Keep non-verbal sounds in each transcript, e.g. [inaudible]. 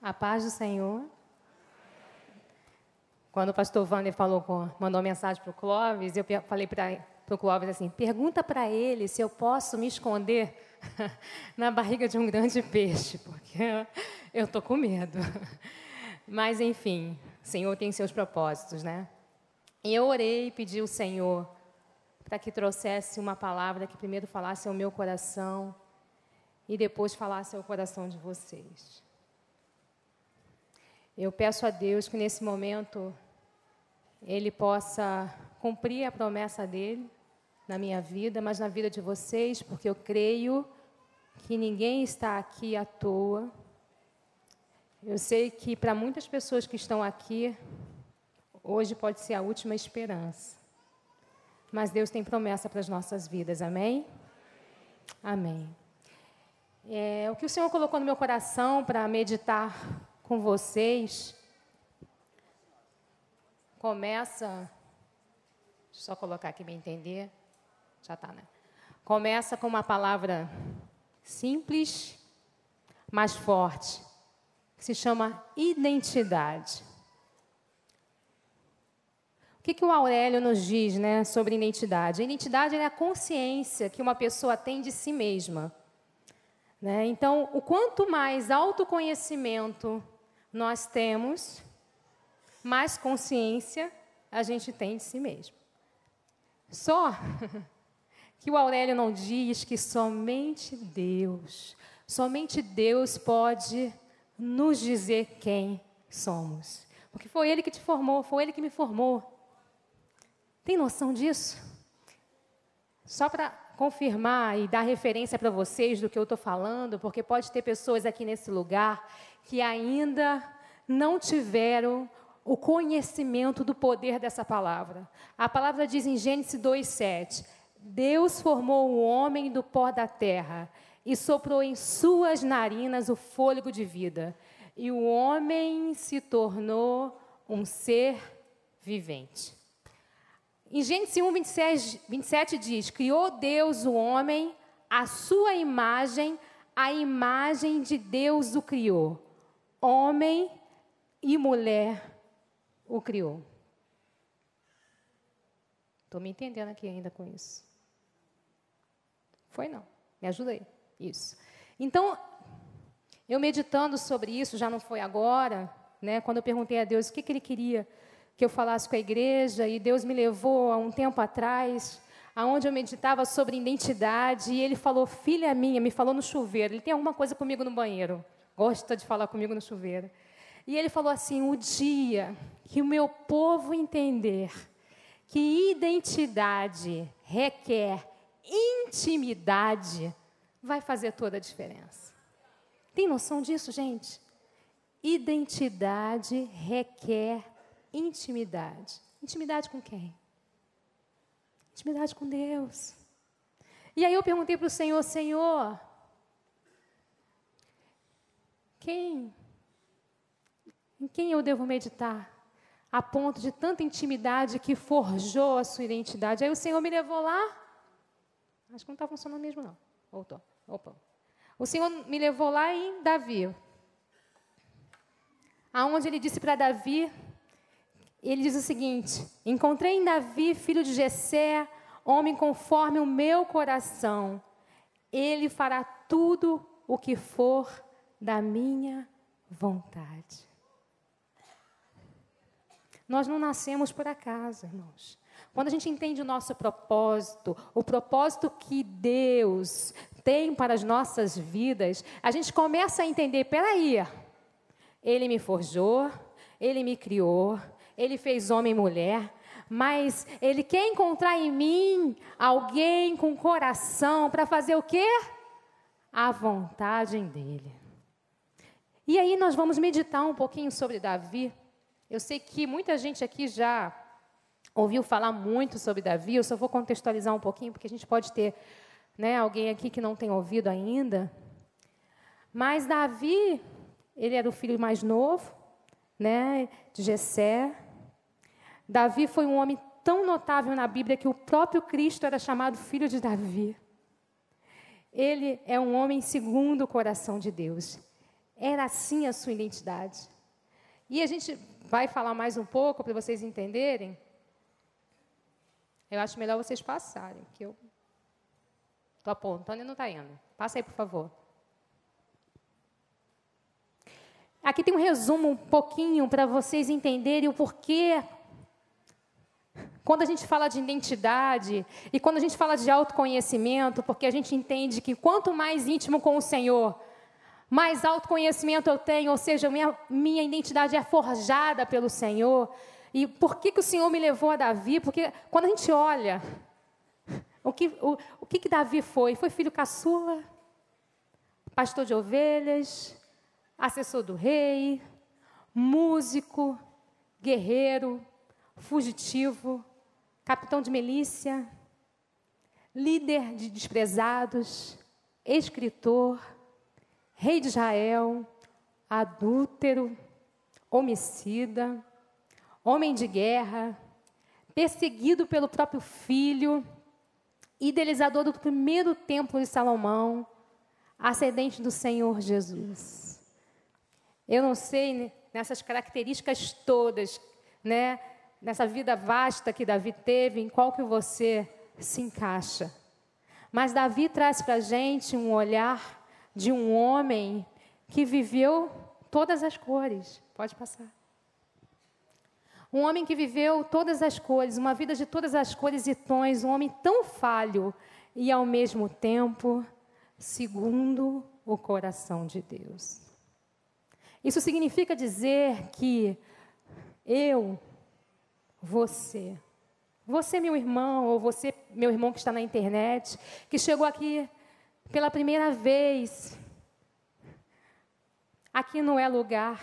A paz do Senhor. Quando o pastor Wander falou mandou mensagem para o Clóvis, eu falei para o Clóvis assim: pergunta para ele se eu posso me esconder [laughs] na barriga de um grande peixe, porque eu estou com medo. [laughs] Mas, enfim, o Senhor tem seus propósitos, né? E eu orei e pedi ao Senhor para que trouxesse uma palavra que primeiro falasse ao meu coração e depois falasse ao coração de vocês. Eu peço a Deus que nesse momento Ele possa cumprir a promessa dele na minha vida, mas na vida de vocês, porque eu creio que ninguém está aqui à toa. Eu sei que para muitas pessoas que estão aqui, hoje pode ser a última esperança. Mas Deus tem promessa para as nossas vidas, amém? Amém. É, o que o Senhor colocou no meu coração para meditar com vocês começa. Deixa eu só colocar aqui para entender. Já está, né? Começa com uma palavra simples, mas forte, que se chama identidade. O que, que o Aurélio nos diz né, sobre identidade? A identidade é a consciência que uma pessoa tem de si mesma. Né? Então, o quanto mais autoconhecimento nós temos, mais consciência a gente tem de si mesmo. Só [laughs] que o Aurélio não diz que somente Deus, somente Deus pode nos dizer quem somos. Porque foi Ele que te formou, foi Ele que me formou. Tem noção disso? Só para confirmar e dar referência para vocês do que eu estou falando, porque pode ter pessoas aqui nesse lugar que ainda não tiveram o conhecimento do poder dessa palavra. A palavra diz em Gênesis 2,7: Deus formou o homem do pó da terra e soprou em suas narinas o fôlego de vida, e o homem se tornou um ser vivente. Em Gênesis 1, 26, 27 diz: Criou Deus o homem, a sua imagem, a imagem de Deus o criou. Homem e mulher o criou. Estou me entendendo aqui ainda com isso. Foi não. Me ajuda aí. Isso. Então, eu meditando sobre isso, já não foi agora, né? Quando eu perguntei a Deus o que, que Ele queria que eu falasse com a igreja e Deus me levou a um tempo atrás, aonde eu meditava sobre identidade e ele falou: "Filha minha", me falou no chuveiro. Ele tem alguma coisa comigo no banheiro. Gosta de falar comigo no chuveiro. E ele falou assim: "O dia que o meu povo entender que identidade requer intimidade, vai fazer toda a diferença. Tem noção disso, gente? Identidade requer intimidade. Intimidade com quem? Intimidade com Deus. E aí eu perguntei para o Senhor, Senhor, quem? Em quem eu devo meditar? A ponto de tanta intimidade que forjou a sua identidade. Aí o Senhor me levou lá. Acho que não está funcionando mesmo, não. Voltou. Opa. O Senhor me levou lá em Davi. Aonde ele disse para Davi ele diz o seguinte: Encontrei em Davi, filho de Jessé, homem conforme o meu coração. Ele fará tudo o que for da minha vontade. Nós não nascemos por acaso, irmãos. Quando a gente entende o nosso propósito, o propósito que Deus tem para as nossas vidas, a gente começa a entender: peraí, Ele me forjou, Ele me criou, ele fez homem e mulher, mas Ele quer encontrar em mim alguém com coração para fazer o quê? A vontade dEle. E aí nós vamos meditar um pouquinho sobre Davi. Eu sei que muita gente aqui já ouviu falar muito sobre Davi, eu só vou contextualizar um pouquinho, porque a gente pode ter né, alguém aqui que não tem ouvido ainda. Mas Davi, ele era o filho mais novo, né, de Jessé, Davi foi um homem tão notável na Bíblia que o próprio Cristo era chamado filho de Davi. Ele é um homem segundo o coração de Deus. Era assim a sua identidade. E a gente vai falar mais um pouco para vocês entenderem. Eu acho melhor vocês passarem, que eu estou apontando e não está indo. Passa aí, por favor. Aqui tem um resumo um pouquinho para vocês entenderem o porquê. Quando a gente fala de identidade e quando a gente fala de autoconhecimento, porque a gente entende que quanto mais íntimo com o Senhor, mais autoconhecimento eu tenho, ou seja, minha, minha identidade é forjada pelo Senhor. E por que, que o Senhor me levou a Davi? Porque quando a gente olha, o que, o, o que, que Davi foi? Foi filho caçula, pastor de ovelhas, assessor do rei, músico, guerreiro, fugitivo, capitão de milícia, líder de desprezados, escritor, rei de Israel, adúltero, homicida, homem de guerra, perseguido pelo próprio filho, idealizador do primeiro templo de Salomão, ascendente do Senhor Jesus. Eu não sei nessas características todas, né, nessa vida vasta que Davi teve, em qual que você se encaixa. Mas Davi traz para a gente um olhar de um homem que viveu todas as cores. Pode passar. Um homem que viveu todas as cores, uma vida de todas as cores e tons, um homem tão falho e ao mesmo tempo segundo o coração de Deus. Isso significa dizer que eu, você, você, meu irmão, ou você, meu irmão que está na internet, que chegou aqui pela primeira vez, aqui não é lugar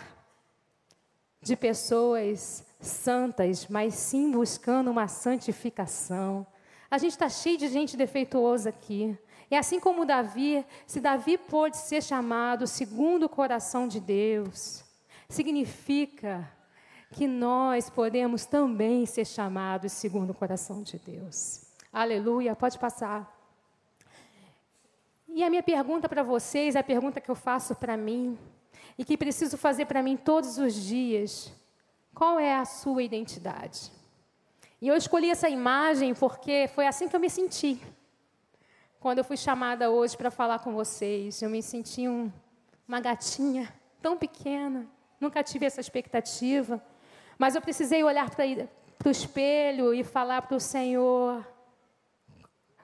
de pessoas santas, mas sim buscando uma santificação. A gente está cheio de gente defeituosa aqui. E assim como Davi, se Davi pôde ser chamado segundo o coração de Deus, significa que nós podemos também ser chamados segundo o coração de Deus. Aleluia, pode passar. E a minha pergunta para vocês, a pergunta que eu faço para mim, e que preciso fazer para mim todos os dias: qual é a sua identidade? E eu escolhi essa imagem porque foi assim que eu me senti. Quando eu fui chamada hoje para falar com vocês, eu me senti um, uma gatinha tão pequena, nunca tive essa expectativa, mas eu precisei olhar para o espelho e falar para o Senhor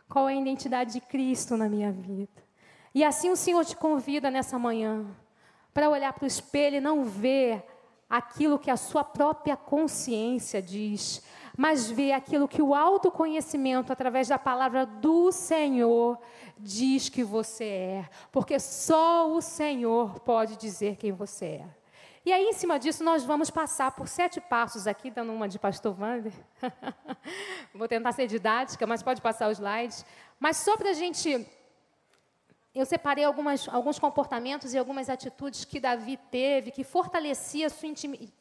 qual é a identidade de Cristo na minha vida. E assim o Senhor te convida nessa manhã para olhar para o espelho e não ver aquilo que a sua própria consciência diz, mas vê aquilo que o autoconhecimento, através da palavra do Senhor, diz que você é. Porque só o Senhor pode dizer quem você é. E aí, em cima disso, nós vamos passar por sete passos aqui, dando uma de pastor Wander. [laughs] Vou tentar ser didática, mas pode passar os slides. Mas só para a gente. Eu separei algumas, alguns comportamentos e algumas atitudes que Davi teve que fortalecia a sua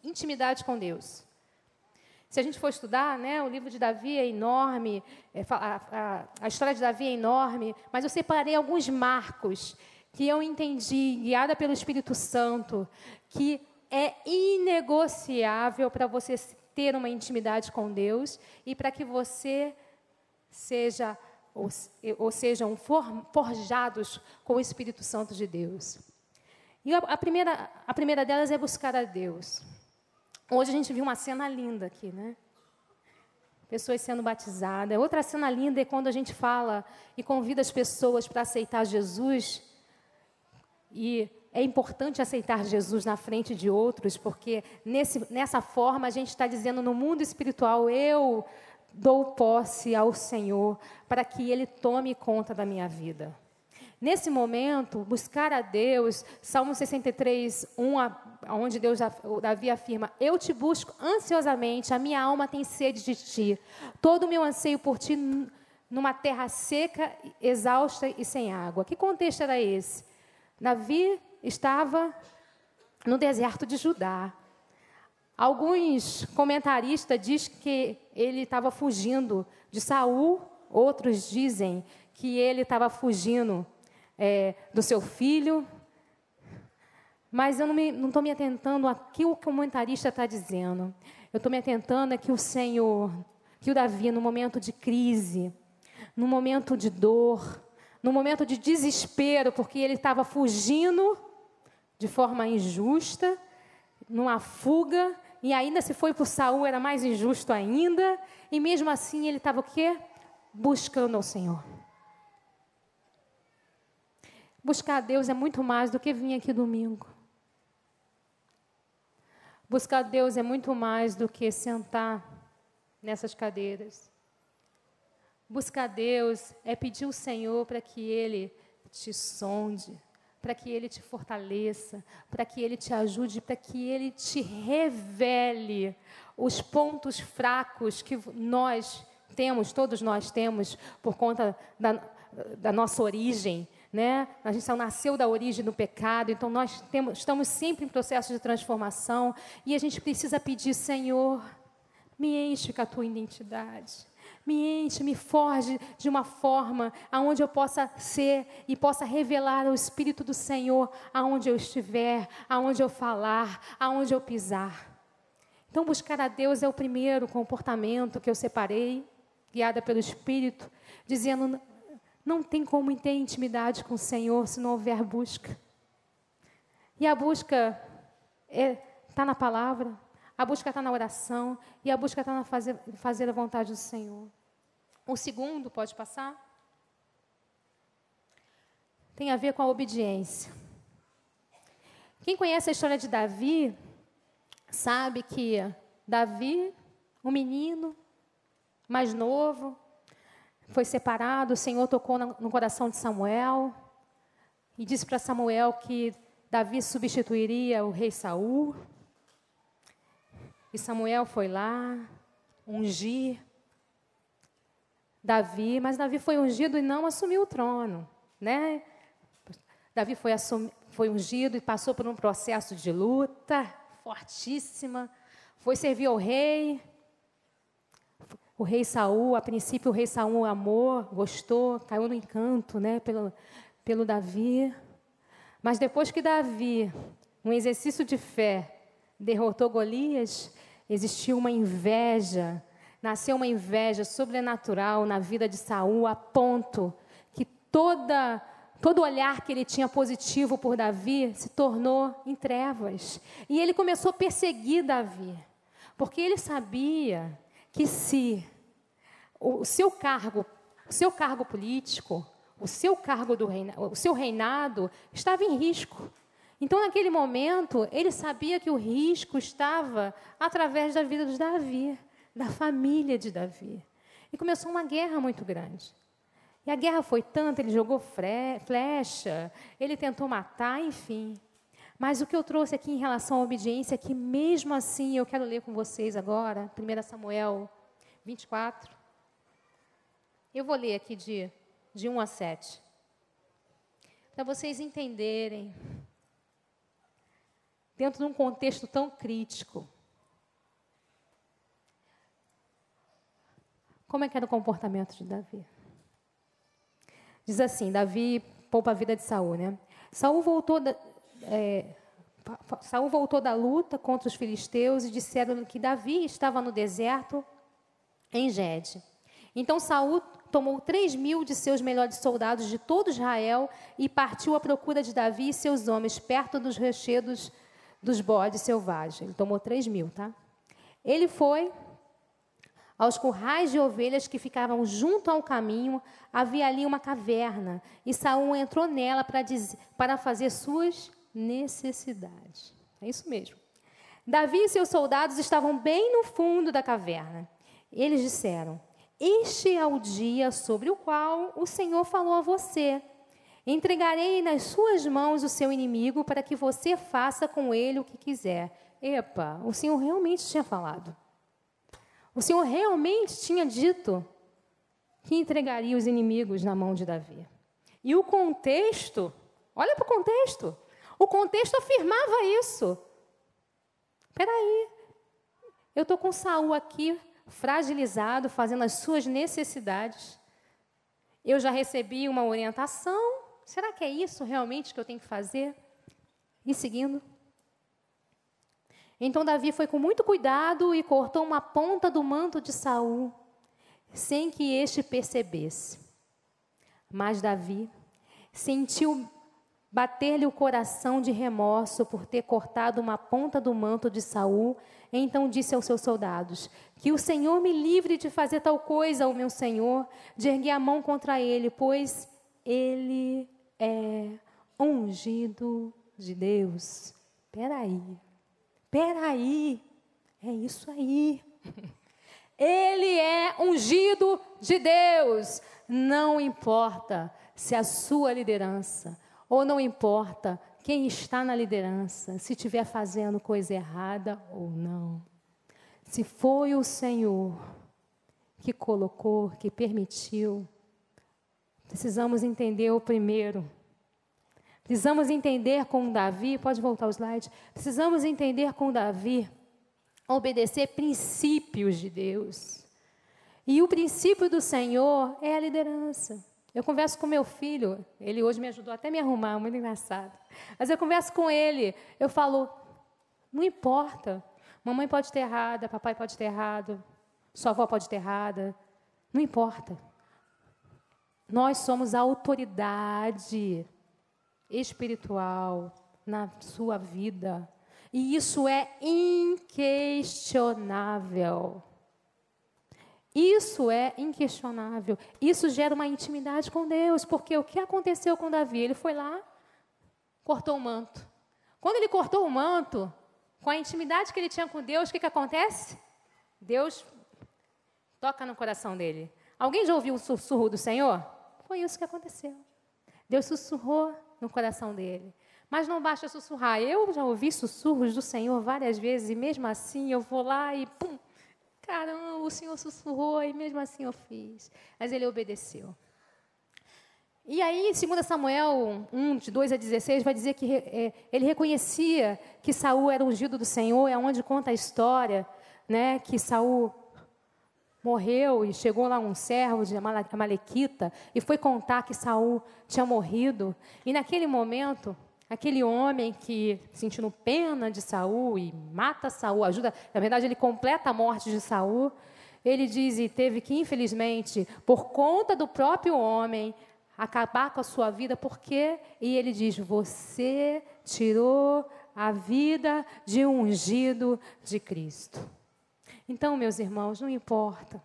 intimidade com Deus. Se a gente for estudar, né, o livro de Davi é enorme, é, a, a, a história de Davi é enorme, mas eu separei alguns marcos que eu entendi, guiada pelo Espírito Santo, que é inegociável para você ter uma intimidade com Deus e para que você seja ou, ou sejam forjados com o Espírito Santo de Deus. E a, primeira, a primeira delas é buscar a Deus. Hoje a gente viu uma cena linda aqui, né? Pessoas sendo batizadas. Outra cena linda é quando a gente fala e convida as pessoas para aceitar Jesus. E é importante aceitar Jesus na frente de outros, porque nesse, nessa forma a gente está dizendo no mundo espiritual: eu dou posse ao Senhor para que Ele tome conta da minha vida. Nesse momento, buscar a Deus, Salmo 63, 1 onde Deus, Davi afirma: Eu te busco ansiosamente, a minha alma tem sede de ti. Todo o meu anseio por ti numa terra seca, exausta e sem água. Que contexto era esse? Davi estava no deserto de Judá. Alguns comentaristas dizem que ele estava fugindo de Saul, outros dizem que ele estava fugindo é, do seu filho, Mas eu não estou me, me atentando àquilo que o comentarista está dizendo. Eu estou me atentando a que o Senhor, que o Davi, no momento de crise, no momento de dor, no momento de desespero, porque ele estava fugindo de forma injusta, numa fuga, e ainda se foi para Saul era mais injusto ainda, e mesmo assim ele estava o quê? Buscando ao Senhor. Buscar a Deus é muito mais do que vir aqui domingo. Buscar a Deus é muito mais do que sentar nessas cadeiras. Buscar a Deus é pedir o Senhor para que Ele te sonde, para que Ele te fortaleça, para que Ele te ajude, para que Ele te revele os pontos fracos que nós temos, todos nós temos, por conta da, da nossa origem, né? A gente só nasceu da origem do pecado, então nós temos, estamos sempre em processo de transformação e a gente precisa pedir, Senhor, me enche com a tua identidade. Me enche, me forge de uma forma aonde eu possa ser e possa revelar o Espírito do Senhor aonde eu estiver, aonde eu falar, aonde eu pisar. Então, buscar a Deus é o primeiro comportamento que eu separei, guiada pelo Espírito, dizendo: não tem como ter intimidade com o Senhor se não houver busca. E a busca está é, tá na palavra, a busca está na oração, e a busca está na fazer, fazer a vontade do Senhor. O segundo, pode passar? Tem a ver com a obediência. Quem conhece a história de Davi, sabe que Davi, um menino mais novo, foi separado, o Senhor tocou no coração de Samuel e disse para Samuel que Davi substituiria o rei Saul. E Samuel foi lá ungir Davi, mas Davi foi ungido e não assumiu o trono, né? Davi foi, assumi, foi ungido e passou por um processo de luta fortíssima, foi servir ao rei, o rei Saul, a princípio o rei Saul amou, gostou, caiu no encanto, né, pelo, pelo Davi. Mas depois que Davi, um exercício de fé, derrotou Golias, existiu uma inveja, nasceu uma inveja sobrenatural na vida de Saul, a ponto que toda todo olhar que ele tinha positivo por Davi se tornou em trevas. E ele começou a perseguir Davi, porque ele sabia que se o seu cargo, o seu cargo político, o seu cargo do reina, o seu reinado estava em risco. Então, naquele momento, ele sabia que o risco estava através da vida de Davi, da família de Davi. E começou uma guerra muito grande. E a guerra foi tanta, ele jogou flecha, ele tentou matar, enfim. Mas o que eu trouxe aqui em relação à obediência é que, mesmo assim, eu quero ler com vocês agora, 1 Samuel 24. Eu vou ler aqui de, de 1 a 7. Para vocês entenderem, dentro de um contexto tão crítico, como é que era o comportamento de Davi. Diz assim, Davi poupa a vida de Saul, né? Saul voltou da, é, Saul voltou da luta contra os filisteus e disseram que Davi estava no deserto em Gede. Então Saul tomou três mil de seus melhores soldados de todo Israel e partiu à procura de Davi e seus homens perto dos rochedos dos bodes selvagens. Ele tomou três mil, tá? Ele foi aos currais de ovelhas que ficavam junto ao caminho. Havia ali uma caverna e Saul entrou nela para fazer suas necessidades. É isso mesmo. Davi e seus soldados estavam bem no fundo da caverna. Eles disseram: este é o dia sobre o qual o Senhor falou a você. Entregarei nas suas mãos o seu inimigo para que você faça com ele o que quiser. Epa, o Senhor realmente tinha falado. O Senhor realmente tinha dito que entregaria os inimigos na mão de Davi. E o contexto, olha para o contexto. O contexto afirmava isso. Espera aí, eu estou com Saul aqui fragilizado, fazendo as suas necessidades. Eu já recebi uma orientação. Será que é isso realmente que eu tenho que fazer? E seguindo. Então Davi foi com muito cuidado e cortou uma ponta do manto de Saul, sem que este percebesse. Mas Davi sentiu bater-lhe o coração de remorso por ter cortado uma ponta do manto de Saul. Então disse aos seus soldados: Que o Senhor me livre de fazer tal coisa ao meu senhor, de erguer a mão contra ele, pois ele é ungido de Deus. Peraí. Peraí, é isso aí. [laughs] Ele é ungido de Deus. Não importa se a sua liderança, ou não importa quem está na liderança, se estiver fazendo coisa errada ou não. Se foi o Senhor que colocou, que permitiu, precisamos entender o primeiro Precisamos entender com Davi, pode voltar o slide. Precisamos entender com Davi obedecer princípios de Deus. E o princípio do Senhor é a liderança. Eu converso com meu filho, ele hoje me ajudou até me arrumar, muito engraçado. Mas eu converso com ele, eu falo, não importa. Mamãe pode ter errada, papai pode ter errado, sua avó pode ter errada. Não importa. Nós somos a autoridade espiritual na sua vida. E isso é inquestionável. Isso é inquestionável. Isso gera uma intimidade com Deus, porque o que aconteceu com Davi? Ele foi lá, cortou o manto. Quando ele cortou o manto, com a intimidade que ele tinha com Deus, o que, que acontece? Deus toca no coração dele. Alguém já ouviu o sussurro do Senhor? Foi isso que aconteceu. Deus sussurrou no coração dele. Mas não basta sussurrar. Eu já ouvi sussurros do Senhor várias vezes e mesmo assim eu vou lá e pum, caramba, o Senhor sussurrou e mesmo assim eu fiz. Mas ele obedeceu. E aí, em 2 Samuel 1, de 2 a 16, vai dizer que é, ele reconhecia que Saul era ungido do Senhor, é onde conta a história, né, que Saul morreu e chegou lá um servo de Amalequita e foi contar que Saul tinha morrido. E naquele momento, aquele homem que sentindo pena de Saul e mata Saul, ajuda, na verdade ele completa a morte de Saul. Ele diz e teve que infelizmente, por conta do próprio homem, acabar com a sua vida, porque e ele diz: "Você tirou a vida de um ungido de Cristo". Então, meus irmãos, não importa.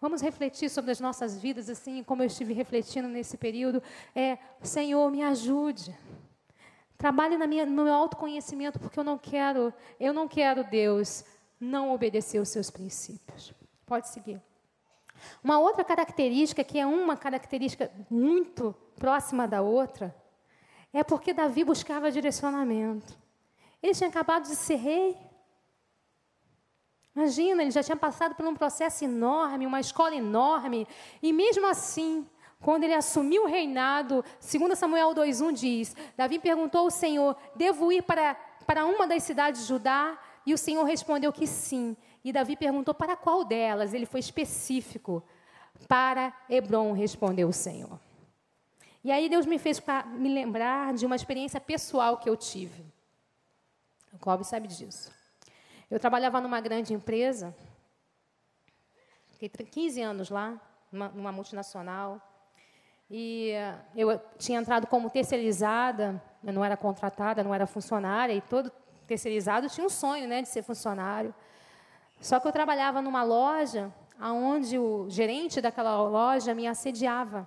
Vamos refletir sobre as nossas vidas, assim como eu estive refletindo nesse período. É, Senhor, me ajude. Trabalhe na minha, no meu autoconhecimento, porque eu não quero, eu não quero, Deus, não obedecer os seus princípios. Pode seguir. Uma outra característica, que é uma característica muito próxima da outra, é porque Davi buscava direcionamento. Ele tinha acabado de ser rei. Imagina, ele já tinha passado por um processo enorme, uma escola enorme, e mesmo assim, quando ele assumiu o reinado, 2 Samuel 2,1 diz: Davi perguntou ao Senhor: Devo ir para, para uma das cidades de Judá? E o Senhor respondeu que sim. E Davi perguntou para qual delas? Ele foi específico. Para Hebron, respondeu o Senhor. E aí Deus me fez me lembrar de uma experiência pessoal que eu tive. O Cobb sabe disso. Eu trabalhava numa grande empresa, fiquei 15 anos lá, numa, numa multinacional, e eu tinha entrado como terceirizada, eu não era contratada, não era funcionária, e todo terceirizado tinha um sonho né, de ser funcionário. Só que eu trabalhava numa loja onde o gerente daquela loja me assediava.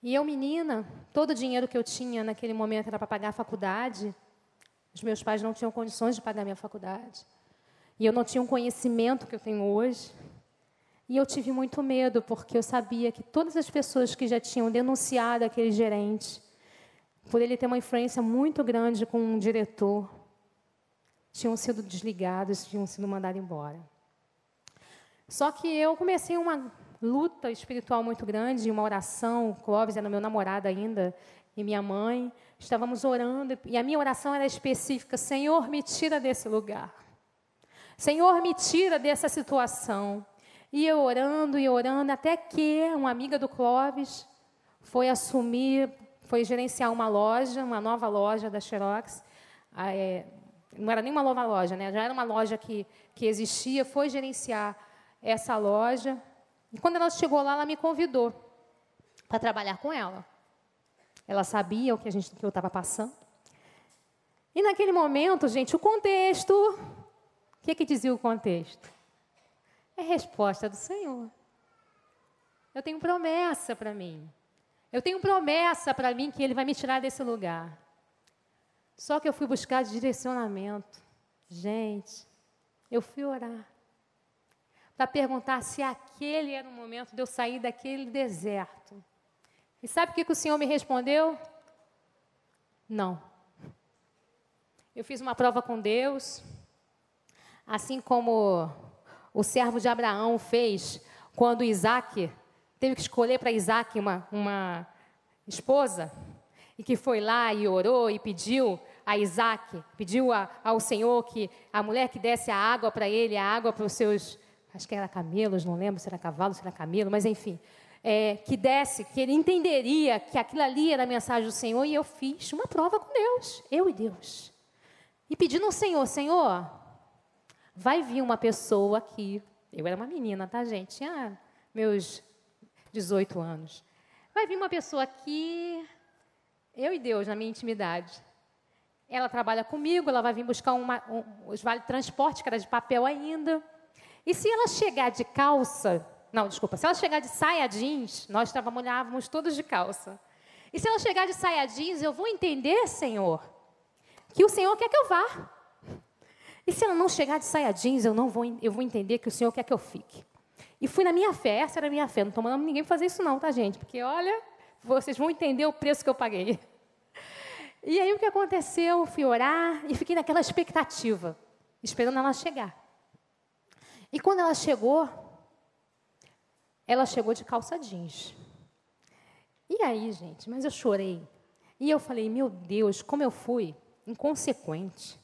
E eu, menina, todo o dinheiro que eu tinha naquele momento era para pagar a faculdade. Os meus pais não tinham condições de pagar minha faculdade. E eu não tinha um conhecimento que eu tenho hoje. E eu tive muito medo, porque eu sabia que todas as pessoas que já tinham denunciado aquele gerente, por ele ter uma influência muito grande com um diretor, tinham sido desligados, tinham sido mandados embora. Só que eu comecei uma luta espiritual muito grande, uma oração. Clóvis era meu namorado ainda, e minha mãe. Estávamos orando e a minha oração era específica: Senhor, me tira desse lugar. Senhor, me tira dessa situação. E eu orando e orando, até que uma amiga do Clóvis foi assumir, foi gerenciar uma loja, uma nova loja da Xerox. Ah, é, não era nem uma nova loja, né? já era uma loja que, que existia, foi gerenciar essa loja. E quando ela chegou lá, ela me convidou para trabalhar com ela. Ela sabia o que, a gente, que eu estava passando. E naquele momento, gente, o contexto. O que, que dizia o contexto? É resposta do Senhor. Eu tenho promessa para mim. Eu tenho promessa para mim que Ele vai me tirar desse lugar. Só que eu fui buscar direcionamento. Gente, eu fui orar para perguntar se aquele era o momento de eu sair daquele deserto. E sabe o que, que o Senhor me respondeu? Não. Eu fiz uma prova com Deus, assim como o servo de Abraão fez quando Isaac teve que escolher para Isaac uma, uma esposa, e que foi lá e orou e pediu a Isaac, pediu a, ao Senhor que a mulher que desse a água para ele, a água para os seus, acho que era camelos, não lembro se era cavalo, se era camelo, mas enfim, é, que desse, que ele entenderia que aquilo ali era a mensagem do Senhor, e eu fiz uma prova com Deus, eu e Deus. E pedindo ao Senhor, Senhor, vai vir uma pessoa aqui, eu era uma menina, tá, gente? Tinha meus 18 anos. Vai vir uma pessoa aqui, eu e Deus, na minha intimidade. Ela trabalha comigo, ela vai vir buscar uma, um, os vale transporte, que era de papel ainda. E se ela chegar de calça, não, desculpa, se ela chegar de saia jeans, nós trabalhávamos todos de calça. E se ela chegar de saia jeans, eu vou entender, Senhor, que o Senhor quer que eu vá. E se ela não chegar de saia jeans, eu não vou, eu vou entender que o Senhor quer que eu fique. E fui na minha fé, essa era a minha fé. Não estou mandando ninguém fazer isso, não, tá, gente? Porque olha, vocês vão entender o preço que eu paguei. E aí o que aconteceu? Eu fui orar e fiquei naquela expectativa, esperando ela chegar. E quando ela chegou, ela chegou de calça jeans. E aí, gente, mas eu chorei. E eu falei, meu Deus, como eu fui inconsequente.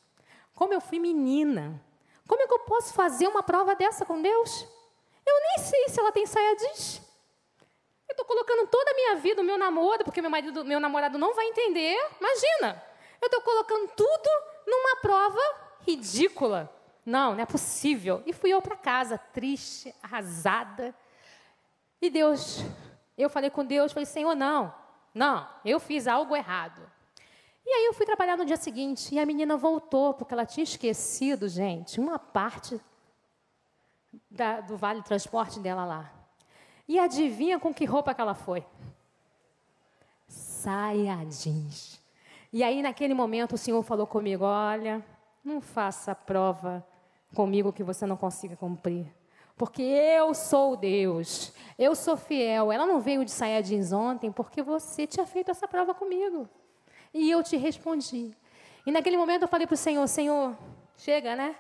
Como eu fui menina. Como é que eu posso fazer uma prova dessa com Deus? Eu nem sei se ela tem saia jeans. Eu estou colocando toda a minha vida, o meu namoro, porque meu marido, meu namorado não vai entender. Imagina! Eu estou colocando tudo numa prova ridícula. Não, não é possível. E fui eu para casa, triste, arrasada. E Deus, eu falei com Deus, falei, Senhor, não, não, eu fiz algo errado. E aí eu fui trabalhar no dia seguinte e a menina voltou, porque ela tinha esquecido, gente, uma parte da, do vale transporte dela lá. E adivinha com que roupa que ela foi? Saia jeans. E aí, naquele momento, o Senhor falou comigo: Olha, não faça prova comigo que você não consiga cumprir. Porque eu sou Deus, eu sou fiel. Ela não veio de saia jeans ontem porque você tinha feito essa prova comigo. E eu te respondi. E naquele momento eu falei para o Senhor: Senhor, chega, né?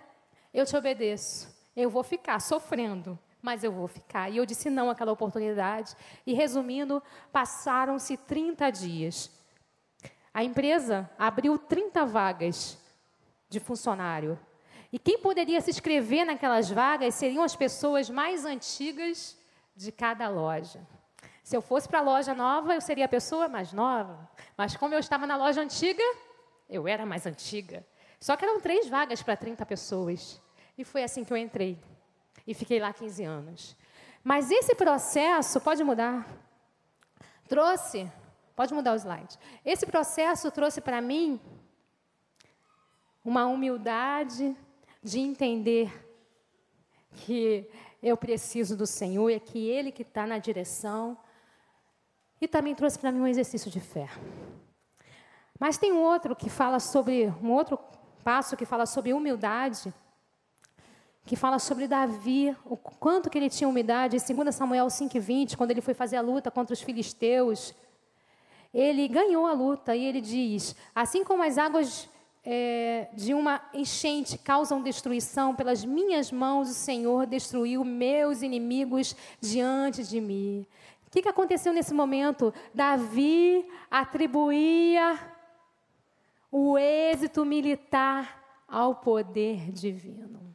Eu te obedeço. Eu vou ficar sofrendo, mas eu vou ficar. E eu disse não àquela oportunidade. E resumindo, passaram-se 30 dias. A empresa abriu 30 vagas de funcionário. E quem poderia se inscrever naquelas vagas seriam as pessoas mais antigas de cada loja. Se eu fosse para a loja nova, eu seria a pessoa mais nova. Mas como eu estava na loja antiga, eu era mais antiga. Só que eram três vagas para 30 pessoas. E foi assim que eu entrei. E fiquei lá 15 anos. Mas esse processo, pode mudar, trouxe, pode mudar o slide. Esse processo trouxe para mim uma humildade de entender que eu preciso do Senhor, é que Ele que está na direção. E também trouxe para mim um exercício de fé. Mas tem um outro que fala sobre, um outro passo que fala sobre humildade, que fala sobre Davi, o quanto que ele tinha humildade, em 2 Samuel 5,20, quando ele foi fazer a luta contra os filisteus, ele ganhou a luta e ele diz: Assim como as águas é, de uma enchente causam destruição, pelas minhas mãos o Senhor destruiu meus inimigos diante de mim. O que, que aconteceu nesse momento? Davi atribuía o êxito militar ao poder divino.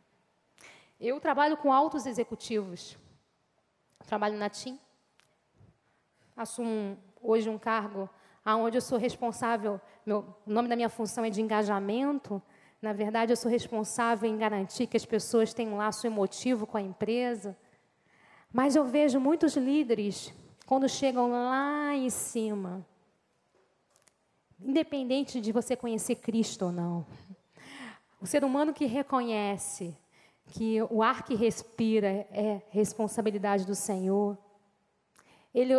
Eu trabalho com altos executivos. Trabalho na TIM. Assumo hoje um cargo aonde eu sou responsável, meu, o nome da minha função é de engajamento. Na verdade, eu sou responsável em garantir que as pessoas tenham um laço emotivo com a empresa. Mas eu vejo muitos líderes, quando chegam lá em cima, independente de você conhecer Cristo ou não, o ser humano que reconhece que o ar que respira é responsabilidade do Senhor, ele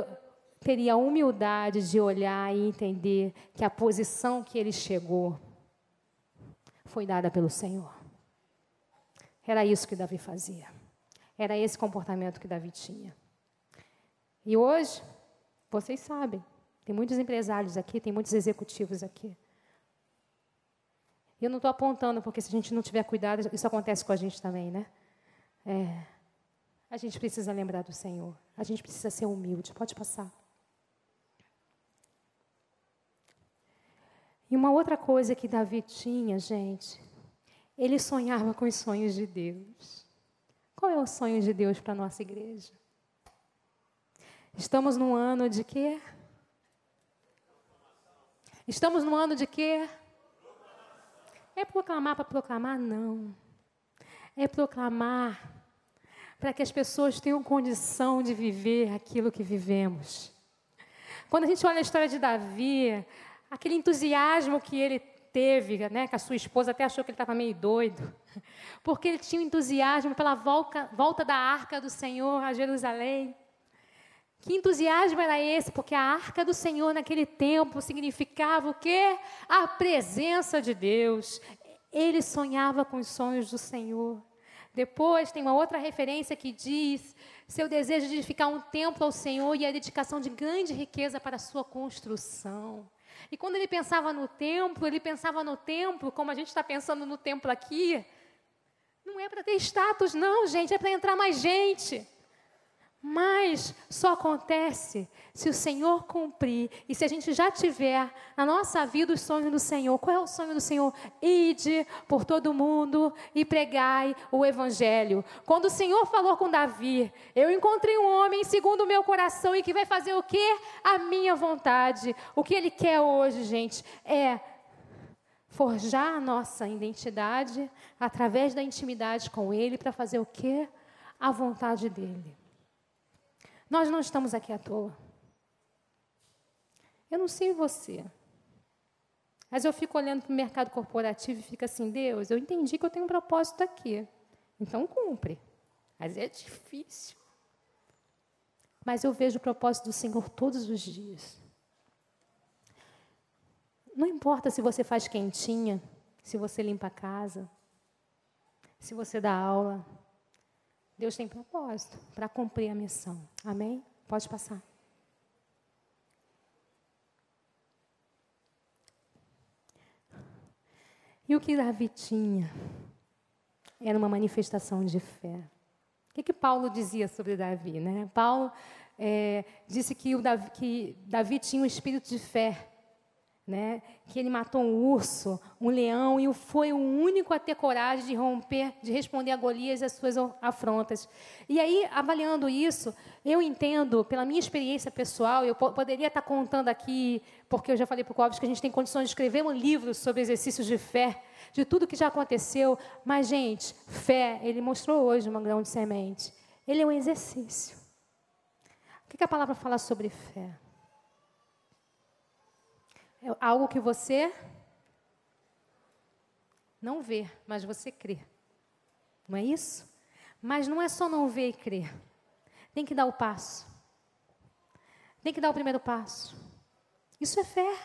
teria a humildade de olhar e entender que a posição que ele chegou foi dada pelo Senhor. Era isso que Davi fazia. Era esse comportamento que Davi tinha. E hoje, vocês sabem, tem muitos empresários aqui, tem muitos executivos aqui. E eu não estou apontando, porque se a gente não tiver cuidado, isso acontece com a gente também, né? É, a gente precisa lembrar do Senhor. A gente precisa ser humilde. Pode passar. E uma outra coisa que Davi tinha, gente, ele sonhava com os sonhos de Deus. Qual é o sonho de Deus para a nossa igreja? Estamos num ano de quê? Estamos num ano de quê? É proclamar para proclamar? Não. É proclamar para que as pessoas tenham condição de viver aquilo que vivemos. Quando a gente olha a história de Davi, aquele entusiasmo que ele teve, né, que a sua esposa até achou que ele estava meio doido, [laughs] porque ele tinha um entusiasmo pela volta, volta da arca do Senhor a Jerusalém. Que entusiasmo era esse? Porque a arca do Senhor naquele tempo significava o quê? A presença de Deus. Ele sonhava com os sonhos do Senhor. Depois tem uma outra referência que diz seu desejo de edificar um templo ao Senhor e a dedicação de grande riqueza para a sua construção. E quando ele pensava no templo, ele pensava no templo, como a gente está pensando no templo aqui, não é para ter status, não, gente, é para entrar mais gente. Mas só acontece se o Senhor cumprir e se a gente já tiver na nossa vida o sonho do Senhor. Qual é o sonho do Senhor? Ide por todo mundo e pregai o Evangelho. Quando o Senhor falou com Davi, eu encontrei um homem segundo o meu coração e que vai fazer o que? A minha vontade. O que ele quer hoje, gente, é forjar a nossa identidade através da intimidade com Ele para fazer o que? A vontade dEle. Nós não estamos aqui à toa. Eu não sei você. Mas eu fico olhando para o mercado corporativo e fico assim, Deus, eu entendi que eu tenho um propósito aqui. Então cumpre. Mas é difícil. Mas eu vejo o propósito do Senhor todos os dias. Não importa se você faz quentinha, se você limpa a casa, se você dá aula, Deus tem propósito para cumprir a missão. Amém? Pode passar. E o que Davi tinha era uma manifestação de fé. O que, que Paulo dizia sobre Davi? Né? Paulo é, disse que, Davi, que Davi tinha um espírito de fé né, que ele matou um urso, um leão, e foi o único a ter coragem de romper, de responder a Golias e as suas afrontas. E aí, avaliando isso, eu entendo, pela minha experiência pessoal, eu poderia estar contando aqui, porque eu já falei para o Clóvis que a gente tem condições de escrever um livro sobre exercícios de fé, de tudo que já aconteceu, mas, gente, fé, ele mostrou hoje uma grão de semente, ele é um exercício. O que a palavra fala sobre fé? É algo que você não vê, mas você crê. Não é isso? Mas não é só não ver e crer. Tem que dar o passo. Tem que dar o primeiro passo. Isso é fé.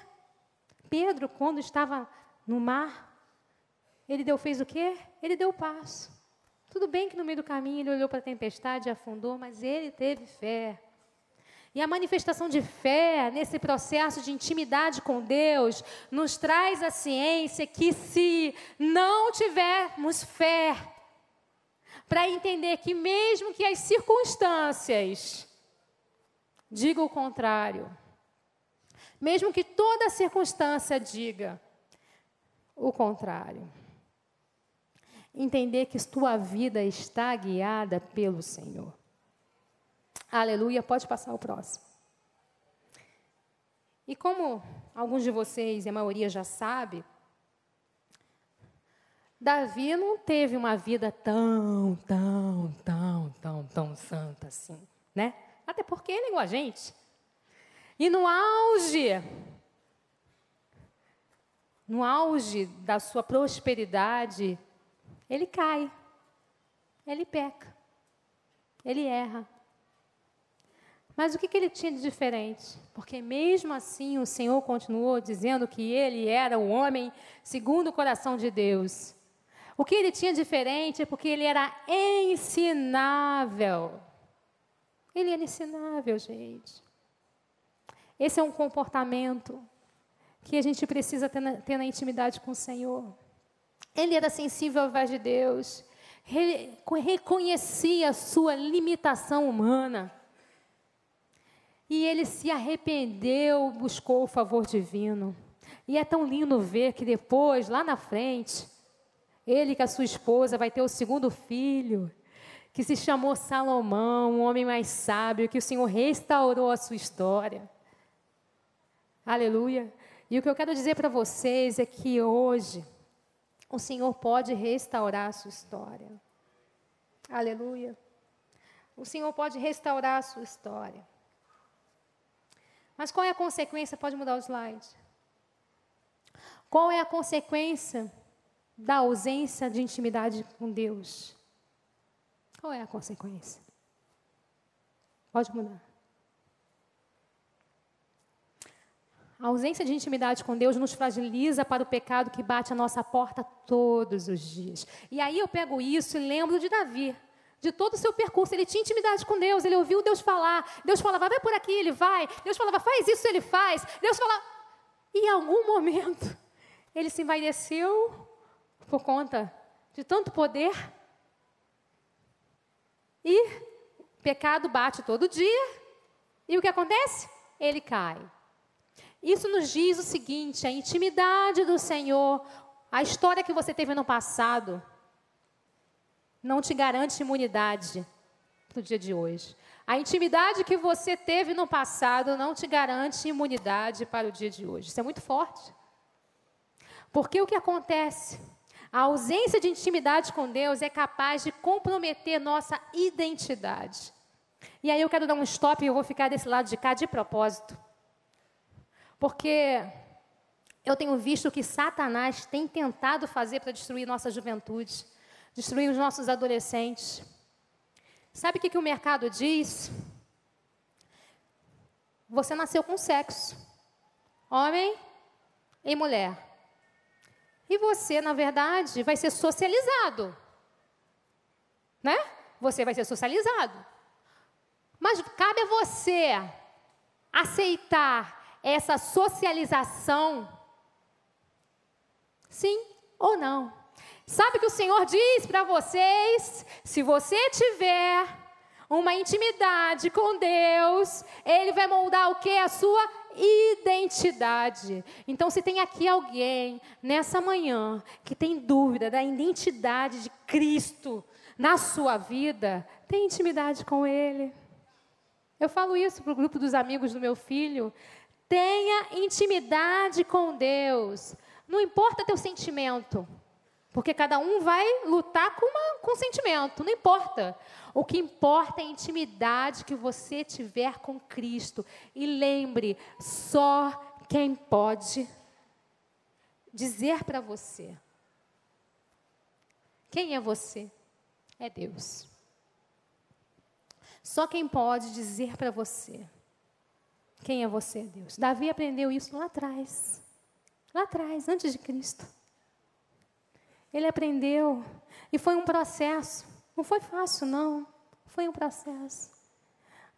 Pedro, quando estava no mar, ele deu, fez o quê? Ele deu o passo. Tudo bem que no meio do caminho ele olhou para a tempestade e afundou, mas ele teve fé. E a manifestação de fé nesse processo de intimidade com Deus nos traz a ciência que se não tivermos fé, para entender que mesmo que as circunstâncias digam o contrário, mesmo que toda circunstância diga o contrário, entender que tua vida está guiada pelo Senhor. Aleluia, pode passar o próximo. E como alguns de vocês, e a maioria já sabe, Davi não teve uma vida tão, tão, tão, tão, tão santa assim, né? Até porque ele é igual a gente. E no auge, no auge da sua prosperidade, ele cai, ele peca, ele erra. Mas o que, que ele tinha de diferente? Porque mesmo assim o Senhor continuou dizendo que ele era o homem segundo o coração de Deus. O que ele tinha diferente é porque ele era ensinável. Ele era ensinável, gente. Esse é um comportamento que a gente precisa ter na, ter na intimidade com o Senhor. Ele era sensível à voz de Deus, Re, reconhecia a sua limitação humana. E ele se arrependeu, buscou o favor divino. E é tão lindo ver que depois, lá na frente, ele com a sua esposa vai ter o segundo filho, que se chamou Salomão, um homem mais sábio, que o Senhor restaurou a sua história. Aleluia. E o que eu quero dizer para vocês é que hoje o Senhor pode restaurar a sua história. Aleluia. O Senhor pode restaurar a sua história. Mas qual é a consequência? Pode mudar o slide. Qual é a consequência da ausência de intimidade com Deus? Qual é a consequência? Pode mudar. A ausência de intimidade com Deus nos fragiliza para o pecado que bate a nossa porta todos os dias. E aí eu pego isso e lembro de Davi, de todo o seu percurso. Ele tinha intimidade com Deus, ele ouviu Deus falar. Deus falava, vai por aqui, ele vai. Deus falava, faz isso, ele faz. Deus falava. E em algum momento, [laughs] ele se envaideceu por conta de tanto poder. E pecado bate todo dia. E o que acontece? Ele cai. Isso nos diz o seguinte: a intimidade do Senhor, a história que você teve no passado, não te garante imunidade para o dia de hoje. A intimidade que você teve no passado não te garante imunidade para o dia de hoje. Isso é muito forte. Porque o que acontece? A ausência de intimidade com Deus é capaz de comprometer nossa identidade. E aí eu quero dar um stop e eu vou ficar desse lado de cá de propósito. Porque eu tenho visto o que Satanás tem tentado fazer para destruir nossa juventude, destruir os nossos adolescentes. Sabe o que, que o mercado diz? Você nasceu com sexo, homem e mulher. E você, na verdade, vai ser socializado. Né? Você vai ser socializado. Mas cabe a você aceitar essa socialização? Sim ou não? Sabe o que o Senhor diz para vocês? Se você tiver uma intimidade com Deus, Ele vai moldar o que? A sua identidade. Então, se tem aqui alguém nessa manhã que tem dúvida da identidade de Cristo na sua vida, tem intimidade com Ele. Eu falo isso para o grupo dos amigos do meu filho. Tenha intimidade com Deus. Não importa teu sentimento. Porque cada um vai lutar com, uma, com sentimento, não importa. O que importa é a intimidade que você tiver com Cristo. E lembre, só quem pode dizer para você. Quem é você? É Deus. Só quem pode dizer para você. Quem é você? É Deus. Davi aprendeu isso lá atrás. Lá atrás, antes de Cristo. Ele aprendeu. E foi um processo. Não foi fácil, não. Foi um processo.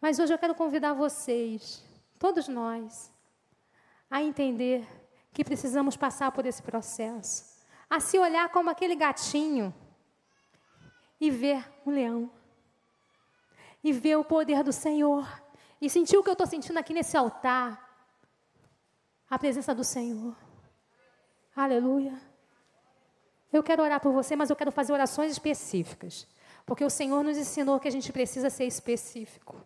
Mas hoje eu quero convidar vocês, todos nós, a entender que precisamos passar por esse processo. A se olhar como aquele gatinho e ver um leão. E ver o poder do Senhor. E sentir o que eu estou sentindo aqui nesse altar. A presença do Senhor. Aleluia. Eu quero orar por você, mas eu quero fazer orações específicas. Porque o Senhor nos ensinou que a gente precisa ser específico.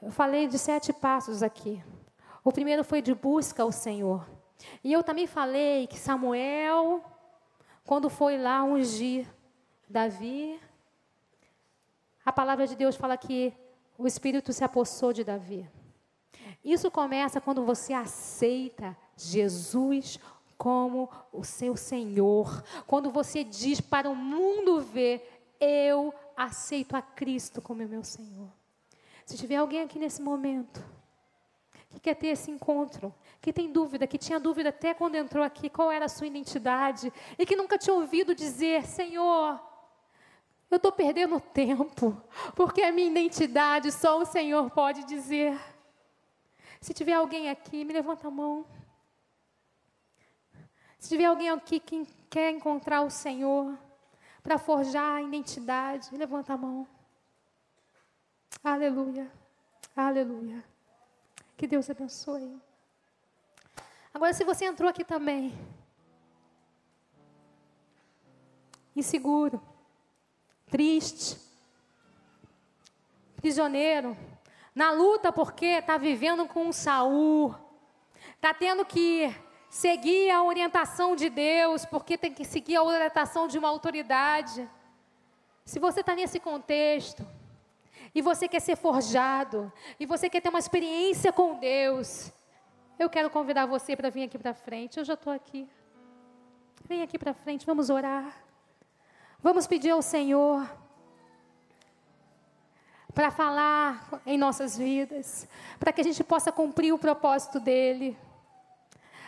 Eu falei de sete passos aqui. O primeiro foi de busca ao Senhor. E eu também falei que Samuel, quando foi lá ungir Davi, a palavra de Deus fala que o Espírito se apossou de Davi. Isso começa quando você aceita Jesus como o seu Senhor. Quando você diz para o mundo ver, eu aceito a Cristo como meu Senhor. Se tiver alguém aqui nesse momento que quer ter esse encontro, que tem dúvida, que tinha dúvida até quando entrou aqui qual era a sua identidade e que nunca tinha ouvido dizer, Senhor, eu estou perdendo tempo, porque a minha identidade só o Senhor pode dizer. Se tiver alguém aqui, me levanta a mão. Se tiver alguém aqui que quer encontrar o Senhor para forjar a identidade, levanta a mão. Aleluia. Aleluia. Que Deus abençoe. Agora, se você entrou aqui também, inseguro, triste, prisioneiro, na luta porque está vivendo com um Saul, está tendo que seguir a orientação de Deus, porque tem que seguir a orientação de uma autoridade. Se você está nesse contexto, e você quer ser forjado, e você quer ter uma experiência com Deus, eu quero convidar você para vir aqui para frente. Eu já estou aqui. Vem aqui para frente, vamos orar. Vamos pedir ao Senhor para falar em nossas vidas, para que a gente possa cumprir o propósito dEle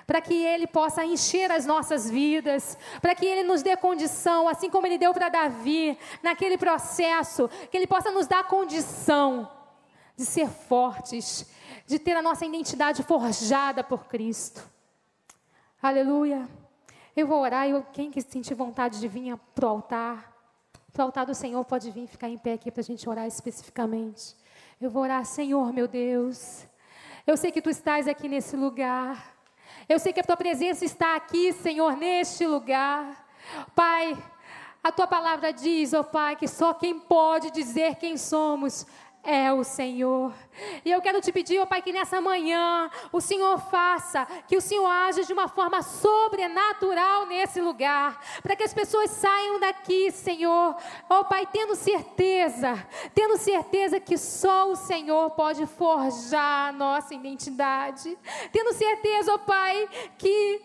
para que Ele possa encher as nossas vidas, para que Ele nos dê condição, assim como Ele deu para Davi, naquele processo, que Ele possa nos dar condição de ser fortes, de ter a nossa identidade forjada por Cristo. Aleluia. Eu vou orar e quem que sentir vontade de vir para o altar, para o altar do Senhor, pode vir ficar em pé aqui para a gente orar especificamente. Eu vou orar, Senhor, meu Deus. Eu sei que tu estás aqui nesse lugar. Eu sei que a tua presença está aqui, Senhor, neste lugar. Pai, a tua palavra diz, ó oh, Pai, que só quem pode dizer quem somos é o Senhor. E eu quero te pedir, ó oh Pai, que nessa manhã o Senhor faça, que o Senhor age de uma forma sobrenatural nesse lugar, para que as pessoas saiam daqui, Senhor, ó oh Pai, tendo certeza, tendo certeza que só o Senhor pode forjar a nossa identidade, tendo certeza, ó Pai, que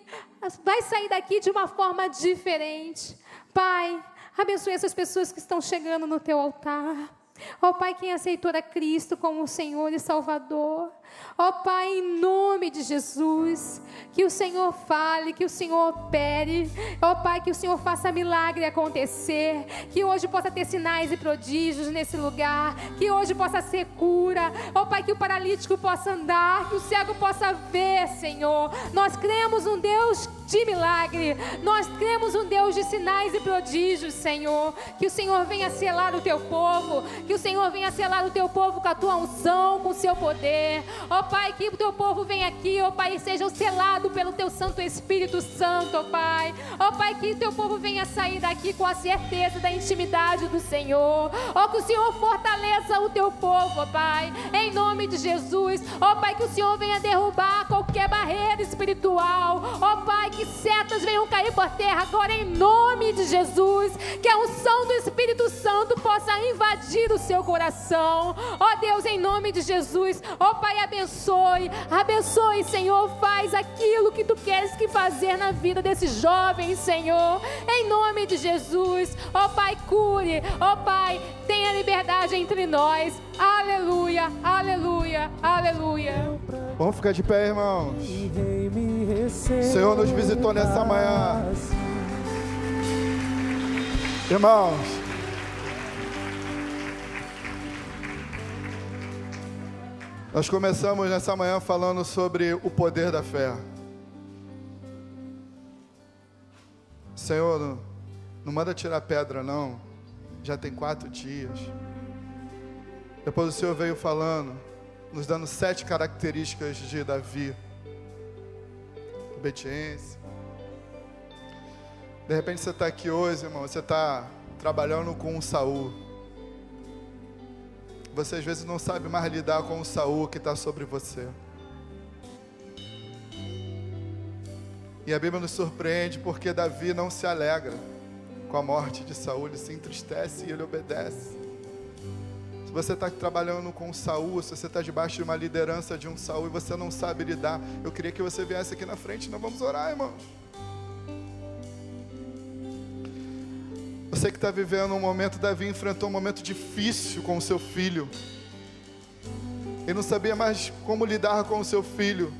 vai sair daqui de uma forma diferente. Pai, abençoe essas pessoas que estão chegando no teu altar. Ó oh, Pai, quem aceitou a Cristo como Senhor e Salvador. Ó oh, Pai, em nome de Jesus, que o Senhor fale, que o Senhor opere. Ó oh, Pai, que o Senhor faça milagre acontecer. Que hoje possa ter sinais e prodígios nesse lugar. Que hoje possa ser cura. Ó Pai, que o paralítico possa andar, que o cego possa ver, Senhor. Nós cremos um Deus de milagre. Nós cremos um Deus de sinais e prodígios, Senhor. Que o Senhor venha selar o teu povo. Que o Senhor venha selar o teu povo com a tua unção, com o seu poder. Ó oh, Pai, que o teu povo venha aqui, ó oh, Pai, e seja selado pelo teu Santo Espírito Santo, ó oh, Pai. Ó Pai, que o teu povo venha sair daqui com a certeza da intimidade do Senhor. Ó, que o Senhor fortaleça o teu povo, ó Pai, em nome de Jesus. Ó Pai, que o Senhor venha derrubar qualquer barreira espiritual. Ó Pai, que setas venham cair por terra agora em nome de Jesus. Que a unção do Espírito Santo possa invadir o seu coração. Ó Deus, em nome de Jesus. Ó Pai, abençoe. Abençoe, Senhor. Faz aquilo que tu queres que fazer na vida desses jovens, Senhor. Em nome de Jesus. Ó Pai, cure. Ó Pai, tenha liberdade entre nós. Aleluia, aleluia, aleluia. Vamos ficar de pé, irmãos. O Senhor nos visitou nessa manhã. Irmãos, nós começamos nessa manhã falando sobre o poder da fé. Senhor, não manda tirar pedra, não. Já tem quatro dias. Depois o Senhor veio falando, nos dando sete características de Davi obediência. De repente você está aqui hoje, irmão, você está trabalhando com um Saul. Você às vezes não sabe mais lidar com o Saul que está sobre você. E a Bíblia nos surpreende porque Davi não se alegra com a morte de Saul, ele se entristece e ele obedece. Se você está trabalhando com o Saul, se você está debaixo de uma liderança de um Saul e você não sabe lidar, eu queria que você viesse aqui na frente, nós vamos orar, irmãos. Você que está vivendo um momento, Davi enfrentou um momento difícil com o seu filho. Ele não sabia mais como lidar com o seu filho.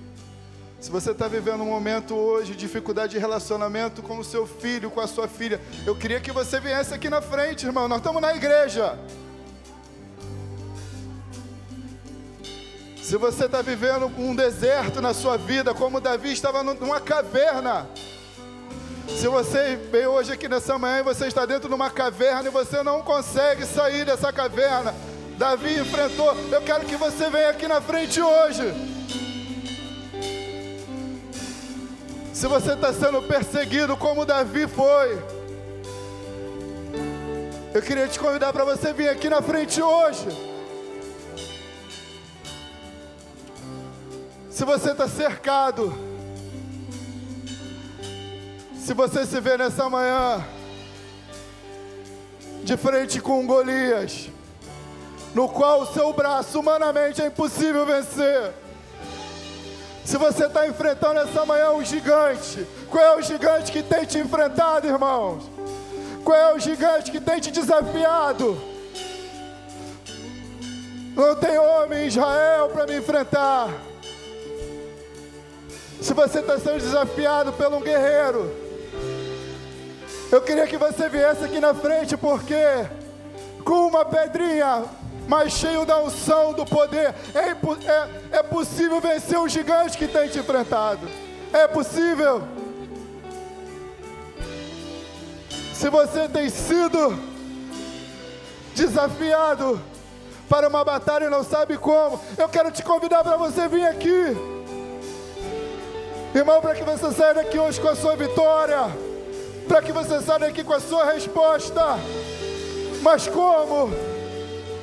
Se você está vivendo um momento hoje de dificuldade de relacionamento com o seu filho, com a sua filha, eu queria que você viesse aqui na frente, irmão. Nós estamos na igreja. Se você está vivendo um deserto na sua vida, como Davi estava numa caverna. Se você veio hoje aqui nessa manhã e você está dentro de uma caverna e você não consegue sair dessa caverna, Davi enfrentou. Eu quero que você venha aqui na frente hoje. Se você está sendo perseguido como Davi foi, eu queria te convidar para você vir aqui na frente hoje. Se você está cercado, se você se vê nessa manhã de frente com Golias, no qual o seu braço humanamente é impossível vencer. Se você está enfrentando essa manhã um gigante, qual é o gigante que tem te enfrentado, irmãos? Qual é o gigante que tem te desafiado? Não tem homem em Israel para me enfrentar. Se você está sendo desafiado por um guerreiro, eu queria que você viesse aqui na frente, porque com uma pedrinha, mas cheio da unção, do poder, é, é, é possível vencer o gigante que tem te enfrentado. É possível. Se você tem sido desafiado para uma batalha e não sabe como, eu quero te convidar para você vir aqui. Irmão, para que você saia daqui hoje com a sua vitória, para que você saia daqui com a sua resposta. Mas como?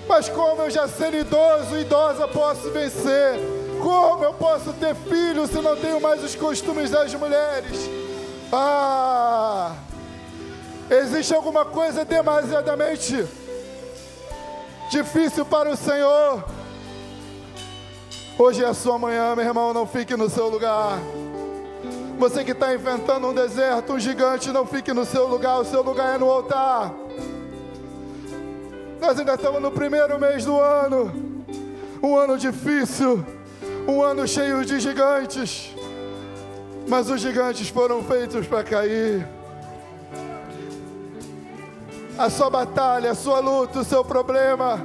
Mas como eu já sendo idoso, idosa, posso vencer? Como eu posso ter filho se não tenho mais os costumes das mulheres? Ah! Existe alguma coisa demasiadamente difícil para o Senhor? Hoje é a sua manhã, meu irmão, não fique no seu lugar. Você que está enfrentando um deserto, um gigante, não fique no seu lugar, o seu lugar é no altar. Nós ainda estamos no primeiro mês do ano, um ano difícil, um ano cheio de gigantes, mas os gigantes foram feitos para cair. A sua batalha, a sua luta, o seu problema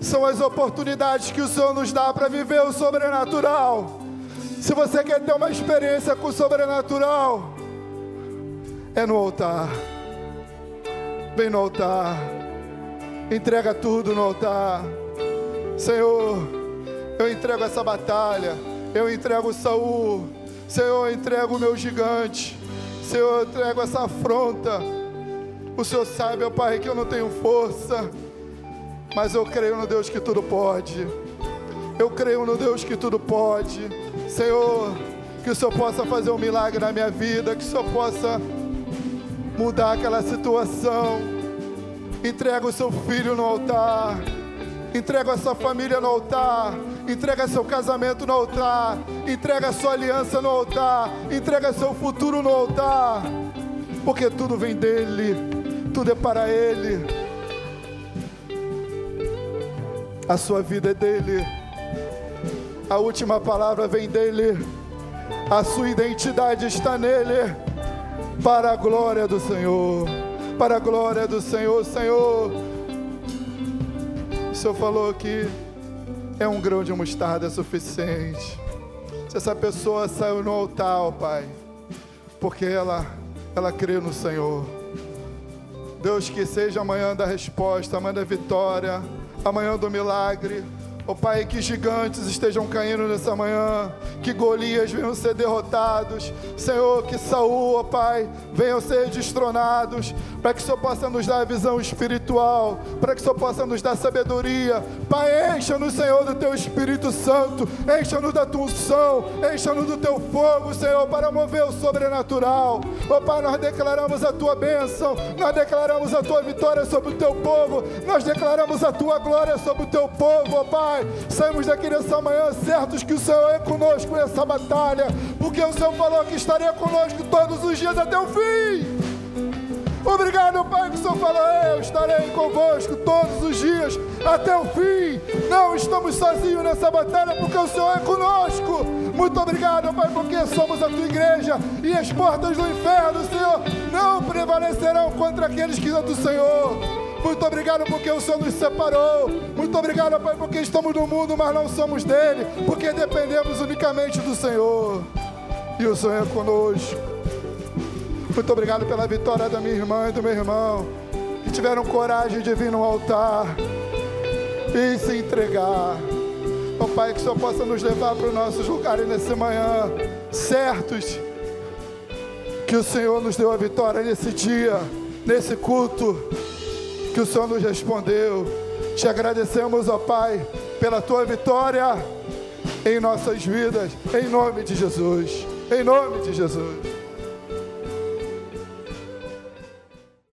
são as oportunidades que o Senhor nos dá para viver o sobrenatural. Se você quer ter uma experiência com o sobrenatural, é no altar. Vem no altar. Entrega tudo no altar. Senhor, eu entrego essa batalha. Eu entrego Saul. Senhor, eu entrego o meu gigante. Senhor, eu entrego essa afronta. O Senhor sabe, ó Pai, que eu não tenho força. Mas eu creio no Deus que tudo pode. Eu creio no Deus que tudo pode. Senhor, que o Senhor possa fazer um milagre na minha vida, que o Senhor possa mudar aquela situação. Entrega o seu filho no altar. Entrega a sua família no altar. Entrega seu casamento no altar. Entrega a sua aliança no altar. Entrega seu futuro no altar. Porque tudo vem dele. Tudo é para ele. A sua vida é dele. A última palavra vem dele. A sua identidade está nele. Para a glória do Senhor. Para a glória do Senhor, Senhor. O Senhor falou que é um grão de mostarda suficiente. Se essa pessoa saiu no altar, Pai, porque ela, ela crê no Senhor. Deus, que seja amanhã da resposta, amanhã da vitória, amanhã do milagre Ó oh, Pai, que gigantes estejam caindo nessa manhã, que Golias venham ser derrotados, Senhor, que Saul, ó oh Pai, venham ser destronados, para que o Senhor possa nos dar a visão espiritual, para que o Senhor possa nos dar sabedoria. Pai, encha-nos, Senhor, do Teu Espírito Santo, encha-nos da Tua unção, encha-nos do Teu fogo, Senhor, para mover o sobrenatural. Ó oh Pai, nós declaramos a Tua bênção, nós declaramos a Tua vitória sobre o Teu povo, nós declaramos a Tua glória sobre o Teu povo, ó Pai. Pai. Saímos daqui nessa manhã certos que o Senhor é conosco nessa batalha, porque o Senhor falou que estaria conosco todos os dias até o fim. Obrigado, Pai, que o Senhor falou, eu estarei convosco todos os dias até o fim. Não estamos sozinhos nessa batalha, porque o Senhor é conosco. Muito obrigado, Pai, porque somos a tua igreja e as portas do inferno, Senhor, não prevalecerão contra aqueles que são do Senhor. Muito obrigado porque o Senhor nos separou. Muito obrigado, Pai, porque estamos no mundo, mas não somos dele, porque dependemos unicamente do Senhor. E o Senhor é conosco. Muito obrigado pela vitória da minha irmã e do meu irmão, que tiveram coragem de vir no altar e se entregar. Oh, Pai, que o Senhor possa nos levar para os nossos lugares nessa manhã, certos que o Senhor nos deu a vitória nesse dia, nesse culto que o Senhor nos respondeu. Te agradecemos, ó Pai, pela tua vitória em nossas vidas, em nome de Jesus. Em nome de Jesus.